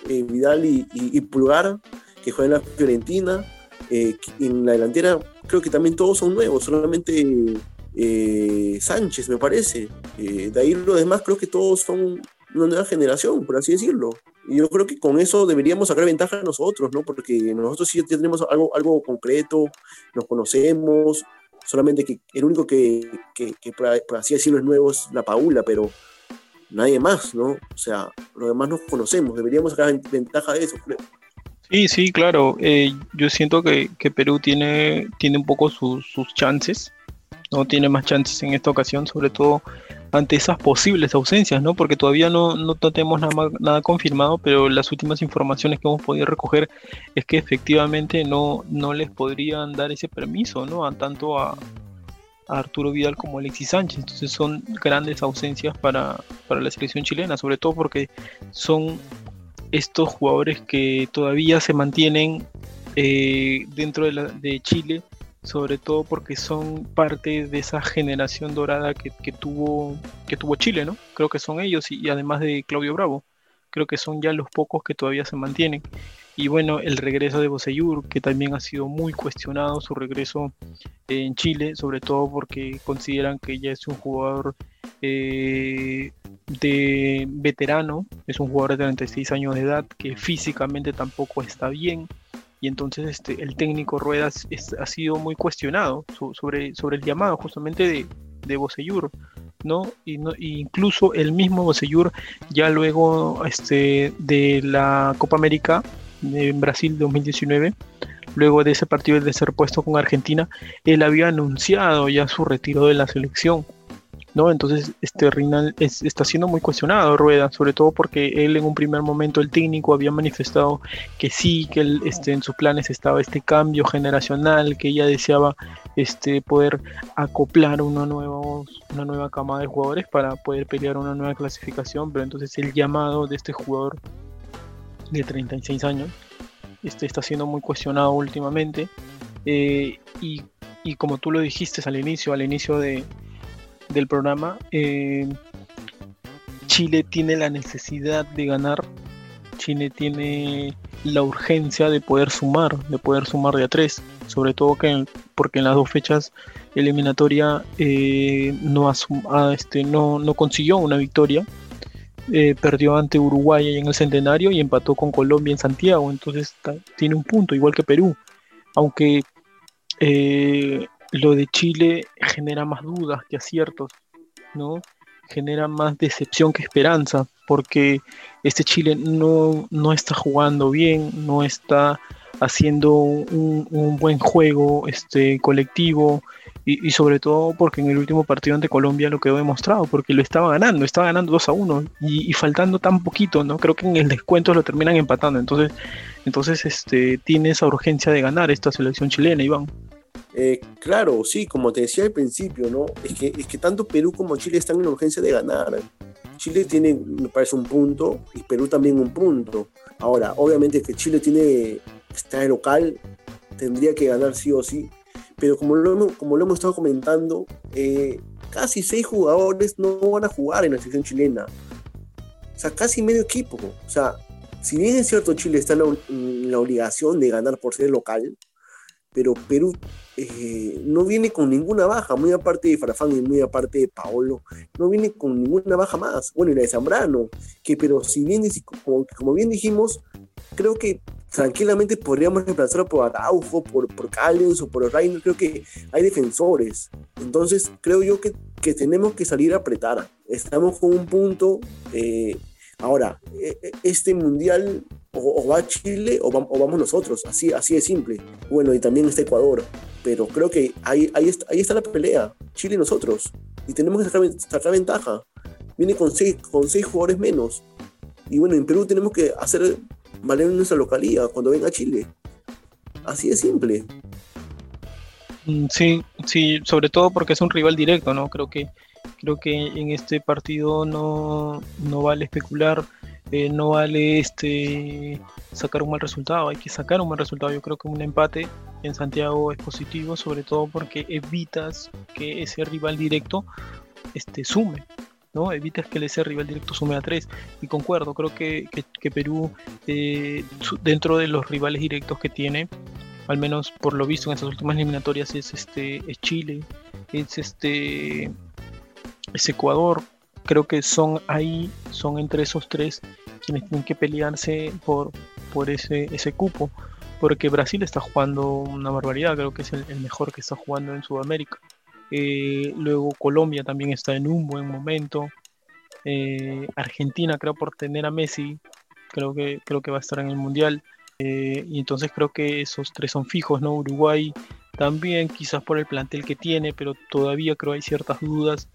eh, Vidal y, Pulgar, que juegan en la Fiorentina, en la delantera creo que también todos son nuevos, solamente Sánchez me parece, de ahí lo demás creo que todos son una nueva generación, por así decirlo. Y yo creo que con eso deberíamos sacar ventaja nosotros, ¿no? Porque nosotros sí tenemos algo, algo concreto, nos conocemos, solamente que el único que, que, por así decirlo, es nuevo es la Paula, pero nadie más, ¿no? O sea, los demás nos conocemos, deberíamos sacar ventaja de eso. Sí, sí, claro. Eh, yo siento que, que, Perú tiene, tiene un poco sus, sus chances, ¿no? Tiene más chances en esta ocasión, sobre todo ante esas posibles ausencias, ¿no? Porque todavía no, no tenemos nada, nada confirmado, pero las últimas informaciones que hemos podido recoger es que efectivamente no, no les podrían dar ese permiso, ¿no? A tanto a, Arturo Vidal como Alexis Sánchez. Entonces son grandes ausencias para, para la selección chilena, sobre todo porque son estos jugadores que todavía se mantienen eh, dentro de, la, de Chile sobre todo porque son parte de esa generación dorada que, tuvo, que tuvo Chile, ¿no? Creo que son ellos y, además de Claudio Bravo, creo que son ya los pocos que todavía se mantienen. Y bueno, el regreso de Boseyur, que también ha sido muy cuestionado su regreso en Chile, sobre todo porque consideran que ya es un jugador eh, de veterano, es un jugador de 36 años de edad que físicamente tampoco está bien y entonces este, el técnico Ruedas ha sido muy cuestionado sobre, sobre el llamado justamente de, de Bosellur, ¿no? Y, no, incluso el mismo Bosellur ya luego este, de la Copa América en Brasil 2019, luego de ese partido de ser puesto con Argentina, él había anunciado ya su retiro de la selección. ¿No? Entonces, este Rinal está siendo muy cuestionado, Rueda, sobre todo porque él en un primer momento, el técnico, había manifestado que sí, que él, este, en sus planes estaba este cambio generacional, que ella deseaba este, poder acoplar una nueva, una nueva camada de jugadores para poder pelear una nueva clasificación, pero entonces el llamado de este jugador de 36 años este, está siendo muy cuestionado últimamente. Eh, y, y como tú lo dijiste al inicio, al inicio de, del programa, eh, Chile tiene la necesidad de ganar, Chile tiene la urgencia de poder sumar, de poder sumar de a tres, sobre todo que, porque en las dos fechas eliminatoria eh, no, este, no, no consiguió una victoria. Eh, perdió ante Uruguay en el centenario y empató con Colombia en Santiago, entonces tiene un punto, igual que Perú. Aunque lo de Chile genera más dudas que aciertos, ¿no? Genera más decepción que esperanza, porque este Chile no, no está jugando bien, no está haciendo un, un buen juego este, colectivo, y, sobre todo porque en el último partido ante Colombia lo quedó demostrado, porque lo estaba ganando, estaba ganando 2 a 1 y, faltando tan poquito, ¿no? Creo que en el descuento lo terminan empatando, entonces, entonces este, tiene esa urgencia de ganar esta selección chilena, Iván. Eh, claro, sí, como te decía al principio, ¿no? Es que, es que tanto Perú como Chile están en la urgencia de ganar. Chile tiene, me parece, un punto y Perú también un punto. Ahora, obviamente que Chile tiene, está en local, tendría que ganar sí o sí, pero como lo, como lo hemos estado comentando, eh, casi seis jugadores no van a jugar en la selección chilena. O sea, casi medio equipo. O sea, si bien es cierto Chile está en la, obligación de ganar por ser local, pero Perú eh, no viene con ninguna baja, muy aparte de Farfán y muy aparte de Paolo, no viene con ninguna baja más. Bueno, y la de Zambrano, que pero si bien, como, como bien dijimos, creo que tranquilamente podríamos reemplazarlo por Araujo, por, por Callens o por Reiner. Creo que hay defensores. Entonces, creo yo que, que tenemos que salir a. Estamos con un punto. Eh, ahora, e, e, este mundial o, va Chile o, vamos nosotros. Así, así de simple. Bueno, y también está Ecuador. Pero creo que ahí, ahí, está, ahí está la pelea. Chile y nosotros. Y tenemos que sacar, ventaja. Viene con seis, con seis jugadores menos. Y bueno, en Perú tenemos que hacer valer nuestra localidad cuando venga Chile. Así de simple. Mm, sí, sí, sobre todo porque es un rival directo, ¿no? Creo que creo que en este partido no, no vale especular, eh, no vale este sacar un mal resultado, hay que sacar un mal resultado. Yo creo que un empate en Santiago es positivo, sobre todo porque evitas que ese rival directo este, sume. ¿no? Evitas que ese rival directo sume a 3. Y concuerdo, creo que, Perú, eh, dentro de los rivales directos que tiene, al menos por lo visto en estas últimas eliminatorias, es, este, es Chile, es, este, es Ecuador. Creo que son ahí, son entre esos tres quienes tienen que pelearse por, por ese, ese cupo. Porque Brasil está jugando una barbaridad, creo que es el mejor que está jugando en Sudamérica. Eh, luego Colombia también está en un buen momento. Eh, Argentina, creo por tener a Messi, creo que, creo que va a estar en el Mundial. Eh, y entonces creo que esos tres son fijos, ¿no? Uruguay también, quizás por el plantel que tiene, pero todavía creo hay ciertas dudas.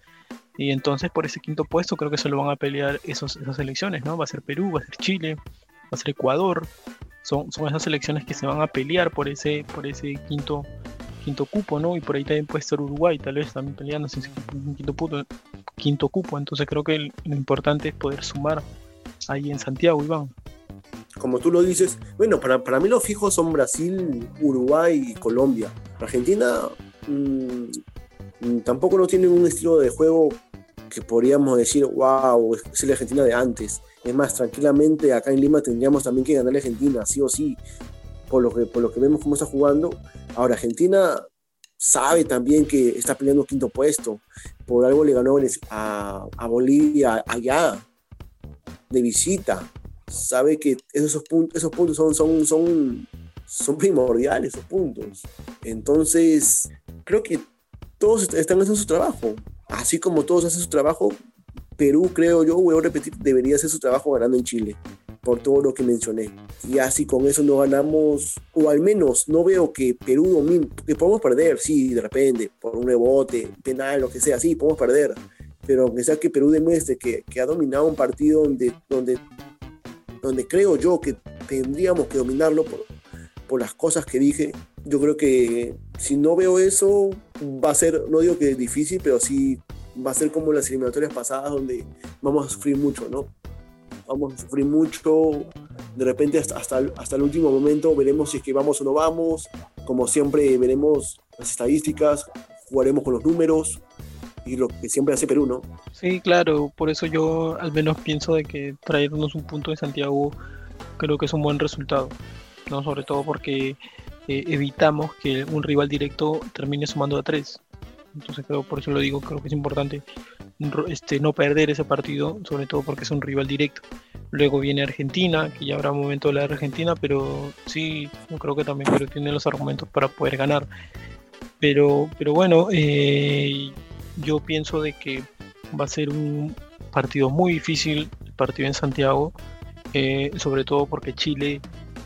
Y entonces por ese quinto puesto creo que se lo van a pelear esos, esas elecciones, ¿no? Va a ser Perú, va a ser Chile, va a ser Ecuador. Son, son esas elecciones que se van a pelear por ese, por ese quinto, quinto cupo, ¿no? Y por ahí también puede estar Uruguay, tal vez también peleándose en quinto, puto, quinto cupo. Entonces creo que lo importante es poder sumar ahí en Santiago, Iván. Como tú lo dices, bueno, para, para mí los fijos son Brasil, Uruguay y Colombia. Argentina mm, tampoco no tiene un estilo de juego que podríamos decir, wow, es la Argentina de antes. Es más, tranquilamente acá en Lima tendríamos también que ganar a Argentina, sí o sí por lo que, por lo que vemos cómo está jugando. Ahora, Argentina sabe también que está peleando quinto puesto. Por algo le ganó a, a Bolivia allá, de visita. Sabe que esos puntos, esos puntos son, son, son, son primordiales, esos puntos. Entonces, creo que todos están haciendo su trabajo. Así como todos hacen su trabajo, Perú, creo yo, voy a repetir, debería hacer su trabajo ganando en Chile por todo lo que mencioné. Y así con eso no ganamos, o al menos no veo que Perú domine, que podemos perder, sí, de repente, por un rebote, penal, lo que sea, sí, podemos perder. Pero aunque sea que Perú demuestre que, ha dominado un partido donde, donde, donde creo yo que tendríamos que dominarlo por las cosas que dije, yo creo que si no veo eso, va a ser, no digo que es difícil, pero sí va a ser como las eliminatorias pasadas donde vamos a sufrir mucho, ¿no? vamos a sufrir mucho, de repente hasta, hasta, el último momento veremos si es que vamos o no vamos, como siempre veremos las estadísticas, jugaremos con los números, y lo que siempre hace Perú, ¿no? Sí, claro, por eso yo al menos pienso de que traernos un punto de Santiago creo que es un buen resultado, ¿no? Sobre todo porque eh, evitamos que un rival directo termine sumando a tres. Entonces creo, por eso lo digo, creo que es importante este, no perder ese partido, sobre todo porque es un rival directo. Luego viene Argentina, que ya habrá un momento de la Argentina, pero sí, yo creo que también Perú tiene los argumentos para poder ganar. Pero, pero bueno, eh, yo pienso de que va a ser un partido muy difícil, el partido en Santiago, eh, sobre todo porque Chile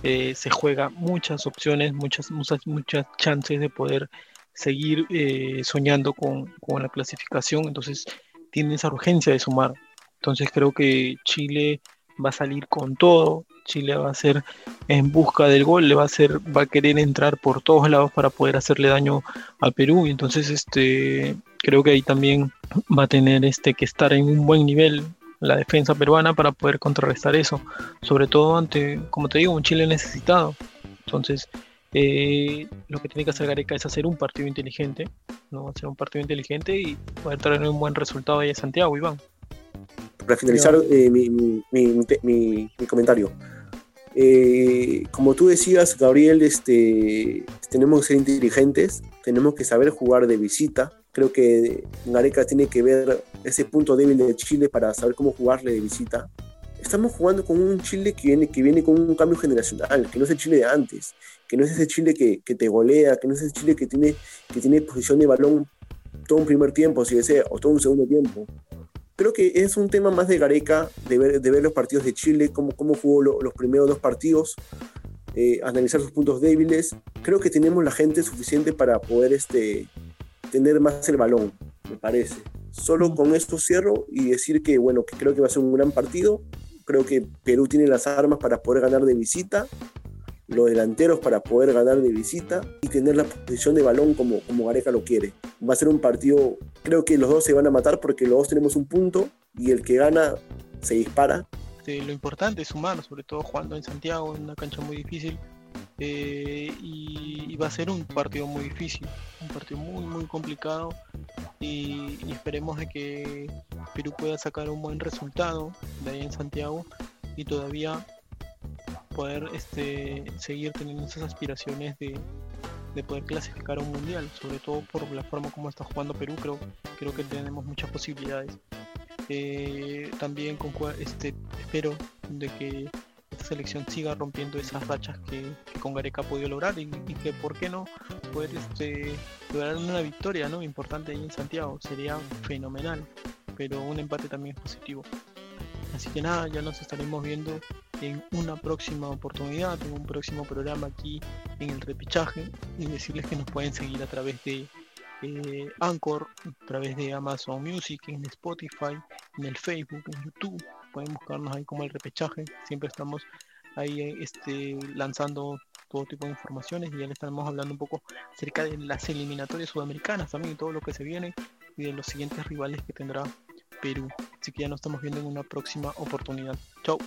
eh, se juega muchas opciones, muchas, muchas, muchas chances de poder seguir eh, soñando con, con, la clasificación, entonces tiene esa urgencia de sumar. Entonces creo que Chile va a salir con todo, Chile va a ser en busca del gol, le va a hacer, va a querer entrar por todos lados para poder hacerle daño a Perú, y entonces este creo que ahí también va a tener este que estar en un buen nivel la defensa peruana para poder contrarrestar eso, sobre todo ante, como te digo, un Chile necesitado. Entonces, eh, lo que tiene que hacer Gareca es hacer un partido inteligente, ¿no? hacer un partido inteligente y poder traer un buen resultado ahí a Santiago, Iván. Para finalizar eh, mi, mi, comentario, eh, como tú decías, Gabriel, este, tenemos que ser inteligentes, tenemos que saber jugar de visita. Creo que Gareca tiene que ver ese punto débil de Chile para saber cómo jugarle de visita estamos jugando con un Chile que viene, que viene con un cambio generacional, que no es el Chile de antes, que no es ese Chile que, que te golea, que no es ese Chile que tiene, que tiene posición de balón todo un primer tiempo, si desea, o todo un segundo tiempo. Creo que es un tema más de Gareca, de ver, de ver los partidos de Chile, cómo, cómo jugó los primeros dos partidos, eh, analizar sus puntos débiles. Creo que tenemos la gente suficiente para poder este, tener más el balón, me parece. Solo con esto cierro y decir que, bueno, que creo que va a ser un gran partido Creo que Perú tiene las armas para poder ganar de visita, los delanteros para poder ganar de visita y tener la posición de balón como, como Gareca lo quiere. Va a ser un partido, creo que los dos se van a matar porque los dos tenemos un punto y el que gana se dispara. lo importante es sumar, sobre todo jugando en Santiago, en una cancha muy difícil. Eh, y, va a ser un partido muy difícil, un partido muy muy complicado y, esperemos de que Perú pueda sacar un buen resultado de ahí en Santiago y todavía poder este, seguir teniendo esas aspiraciones de, poder clasificar a un mundial, sobre todo por la forma como está jugando Perú, creo, creo que tenemos muchas posibilidades. Eh, también con, este, espero de que esta selección siga rompiendo esas rachas que, con Gareca ha podido lograr y, que por qué no poder este, lograr una victoria ¿no? importante ahí en Santiago. Sería fenomenal pero un empate también es positivo. Así que nada ya nos estaremos viendo en una próxima oportunidad en un próximo programa aquí en el repichaje y decirles que nos pueden seguir a través de eh, Anchor, a través de Amazon Music, en Spotify, en el Facebook, en YouTube pueden buscarnos ahí como el repechaje, siempre estamos ahí este, lanzando todo tipo de informaciones y ya le estamos hablando un poco acerca de las eliminatorias sudamericanas también y todo lo que se viene y de los siguientes rivales que tendrá Perú. Así que ya nos estamos viendo en una próxima oportunidad. Chao.